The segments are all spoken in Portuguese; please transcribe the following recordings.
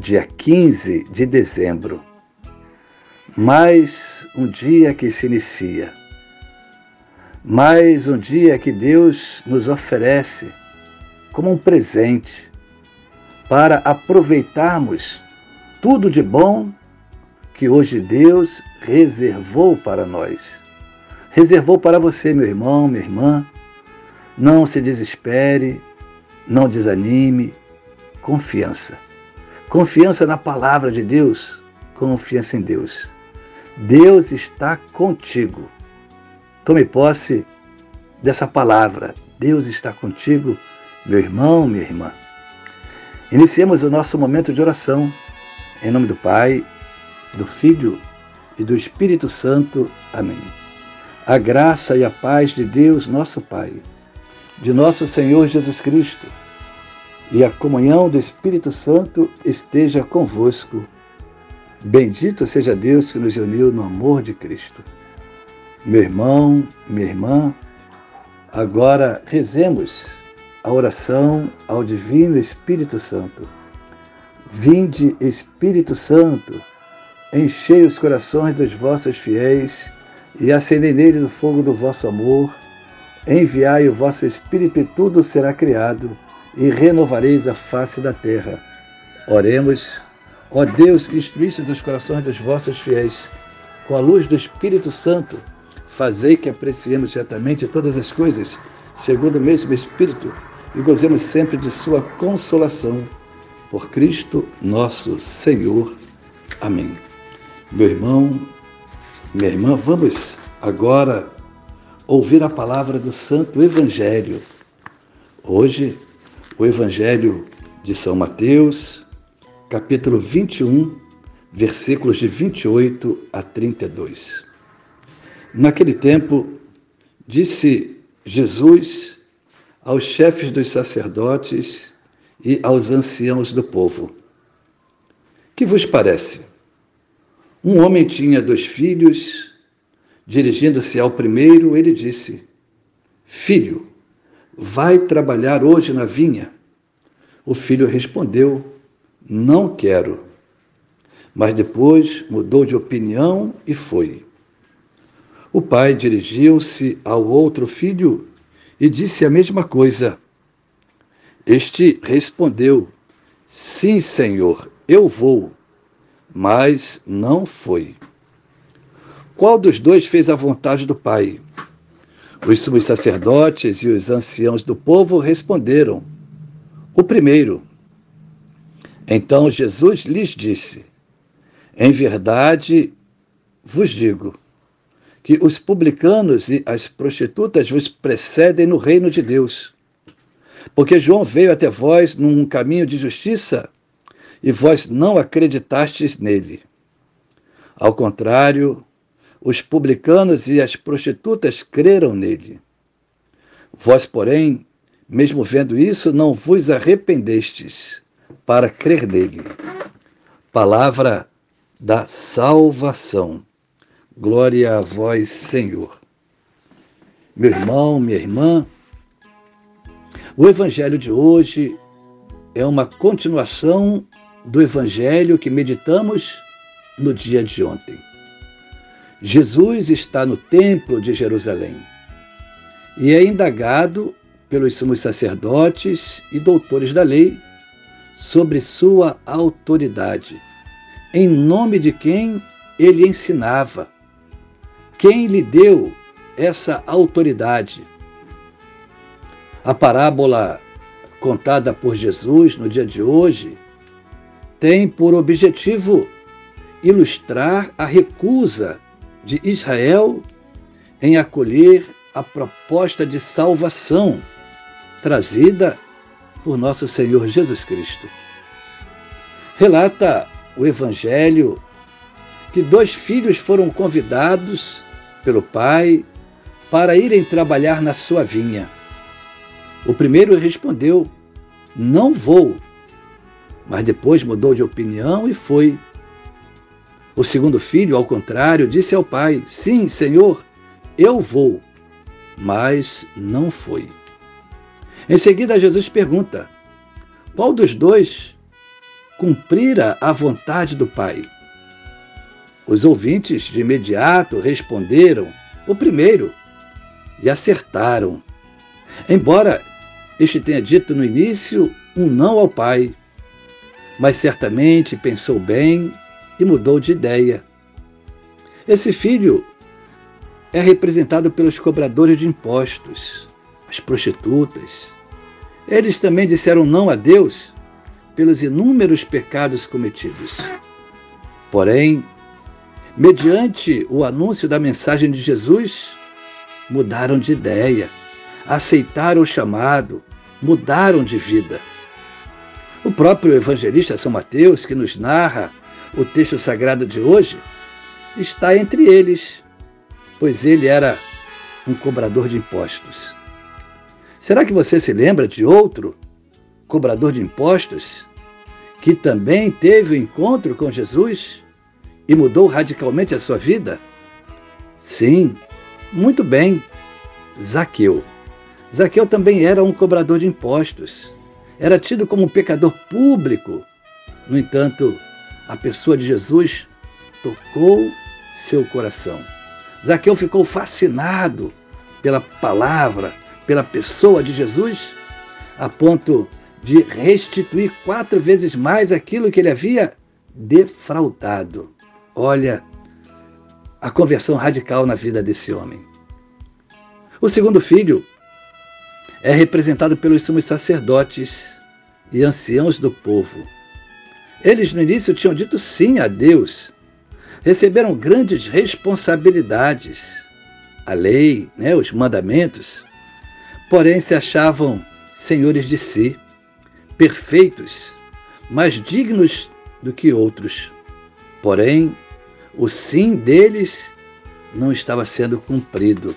dia 15 de dezembro. Mais um dia que se inicia. Mais um dia que Deus nos oferece como um presente para aproveitarmos tudo de bom que hoje Deus reservou para nós. Reservou para você, meu irmão, minha irmã. Não se desespere, não desanime, confiança. Confiança na palavra de Deus, confiança em Deus. Deus está contigo. Tome posse dessa palavra. Deus está contigo, meu irmão, minha irmã. Iniciemos o nosso momento de oração. Em nome do Pai, do Filho e do Espírito Santo. Amém. A graça e a paz de Deus, nosso Pai, de nosso Senhor Jesus Cristo e a comunhão do Espírito Santo esteja convosco. Bendito seja Deus que nos uniu no amor de Cristo. Meu irmão, minha irmã, agora rezemos a oração ao Divino Espírito Santo. Vinde, Espírito Santo, enchei os corações dos vossos fiéis e acendei neles o fogo do vosso amor. Enviai o vosso Espírito e tudo será criado e renovareis a face da terra. Oremos, ó Deus que instruíste os corações dos vossos fiéis, com a luz do Espírito Santo, fazei que apreciemos certamente todas as coisas, segundo o mesmo Espírito, e gozemos sempre de sua consolação. Por Cristo nosso Senhor. Amém. Meu irmão, minha irmã, vamos agora ouvir a palavra do Santo Evangelho. Hoje, o Evangelho de São Mateus, capítulo 21, versículos de 28 a 32. Naquele tempo, disse Jesus aos chefes dos sacerdotes e aos anciãos do povo: Que vos parece? Um homem tinha dois filhos. Dirigindo-se ao primeiro, ele disse: Filho, Vai trabalhar hoje na vinha? O filho respondeu: Não quero. Mas depois mudou de opinião e foi. O pai dirigiu-se ao outro filho e disse a mesma coisa. Este respondeu: Sim, senhor, eu vou. Mas não foi. Qual dos dois fez a vontade do pai? Os sumos sacerdotes e os anciãos do povo responderam: O primeiro. Então Jesus lhes disse: Em verdade vos digo que os publicanos e as prostitutas vos precedem no reino de Deus. Porque João veio até vós num caminho de justiça e vós não acreditastes nele. Ao contrário, os publicanos e as prostitutas creram nele. Vós, porém, mesmo vendo isso, não vos arrependestes para crer nele. Palavra da salvação. Glória a vós, Senhor. Meu irmão, minha irmã, o evangelho de hoje é uma continuação do evangelho que meditamos no dia de ontem. Jesus está no templo de Jerusalém e é indagado pelos sumos sacerdotes e doutores da lei sobre sua autoridade, em nome de quem ele ensinava, quem lhe deu essa autoridade. A parábola contada por Jesus no dia de hoje tem por objetivo ilustrar a recusa de Israel em acolher a proposta de salvação trazida por nosso Senhor Jesus Cristo. Relata o Evangelho que dois filhos foram convidados pelo pai para irem trabalhar na sua vinha. O primeiro respondeu: Não vou. Mas depois mudou de opinião e foi. O segundo filho, ao contrário, disse ao pai: Sim, senhor, eu vou. Mas não foi. Em seguida, Jesus pergunta: Qual dos dois cumprira a vontade do pai? Os ouvintes de imediato responderam: O primeiro, e acertaram. Embora este tenha dito no início um não ao pai, mas certamente pensou bem e mudou de ideia. Esse filho é representado pelos cobradores de impostos, as prostitutas. Eles também disseram não a Deus pelos inúmeros pecados cometidos. Porém, mediante o anúncio da mensagem de Jesus, mudaram de ideia, aceitaram o chamado, mudaram de vida. O próprio evangelista São Mateus, que nos narra o texto sagrado de hoje, está entre eles, pois ele era um cobrador de impostos. Será que você se lembra de outro cobrador de impostos que também teve o um encontro com Jesus e mudou radicalmente a sua vida? Sim, muito bem, Zaqueu. Zaqueu também era um cobrador de impostos. Era tido como um pecador público. No entanto, a pessoa de Jesus tocou seu coração. Zaqueu ficou fascinado pela palavra, pela pessoa de Jesus, a ponto de restituir quatro vezes mais aquilo que ele havia defraudado. Olha a conversão radical na vida desse homem. O segundo filho é representado pelos sumos sacerdotes e anciãos do povo. Eles no início tinham dito sim a Deus, receberam grandes responsabilidades, a lei, né, os mandamentos, porém se achavam senhores de si, perfeitos, mais dignos do que outros. Porém, o sim deles não estava sendo cumprido.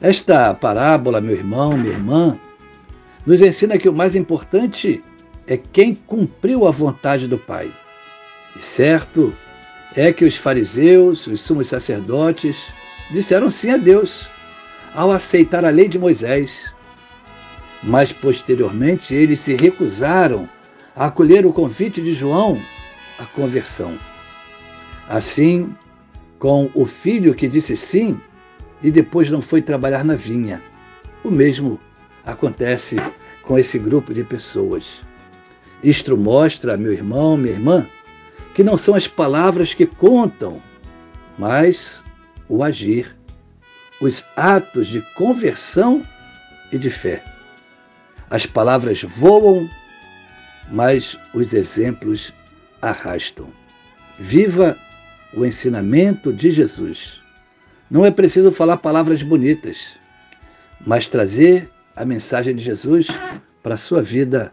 Esta parábola, meu irmão, minha irmã, nos ensina que o mais importante é quem cumpriu a vontade do Pai. E certo é que os fariseus, os sumos sacerdotes, disseram sim a Deus ao aceitar a lei de Moisés. Mas posteriormente eles se recusaram a acolher o convite de João à conversão. Assim, com o filho que disse sim, e depois não foi trabalhar na vinha. O mesmo acontece com esse grupo de pessoas. Isto mostra, meu irmão, minha irmã, que não são as palavras que contam, mas o agir, os atos de conversão e de fé. As palavras voam, mas os exemplos arrastam. Viva o ensinamento de Jesus. Não é preciso falar palavras bonitas, mas trazer a mensagem de Jesus para a sua vida,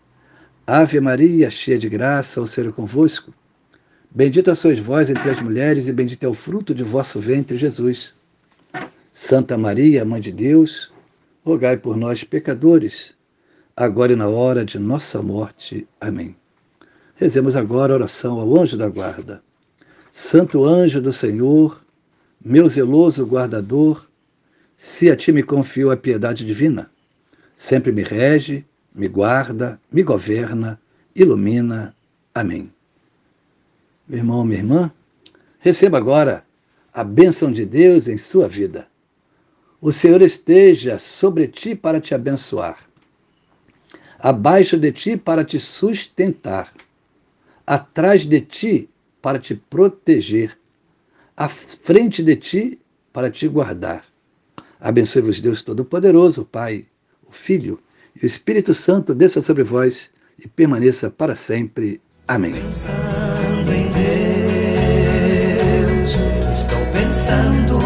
Ave Maria, cheia de graça, o Senhor é convosco. Bendita sois vós entre as mulheres, e bendito é o fruto de vosso ventre, Jesus. Santa Maria, Mãe de Deus, rogai por nós, pecadores, agora e na hora de nossa morte. Amém. Rezemos agora a oração ao anjo da guarda. Santo anjo do Senhor, meu zeloso guardador, se a ti me confio a piedade divina, sempre me rege, me guarda, me governa, ilumina. Amém. Meu irmão, minha irmã, receba agora a bênção de Deus em sua vida. O Senhor esteja sobre ti para te abençoar, abaixo de ti para te sustentar, atrás de ti para te proteger, à frente de ti para te guardar. Abençoe-vos Deus Todo-Poderoso, Pai, o Filho e o Espírito Santo desça sobre vós e permaneça para sempre. Amém. Pensando em Deus, estou pensando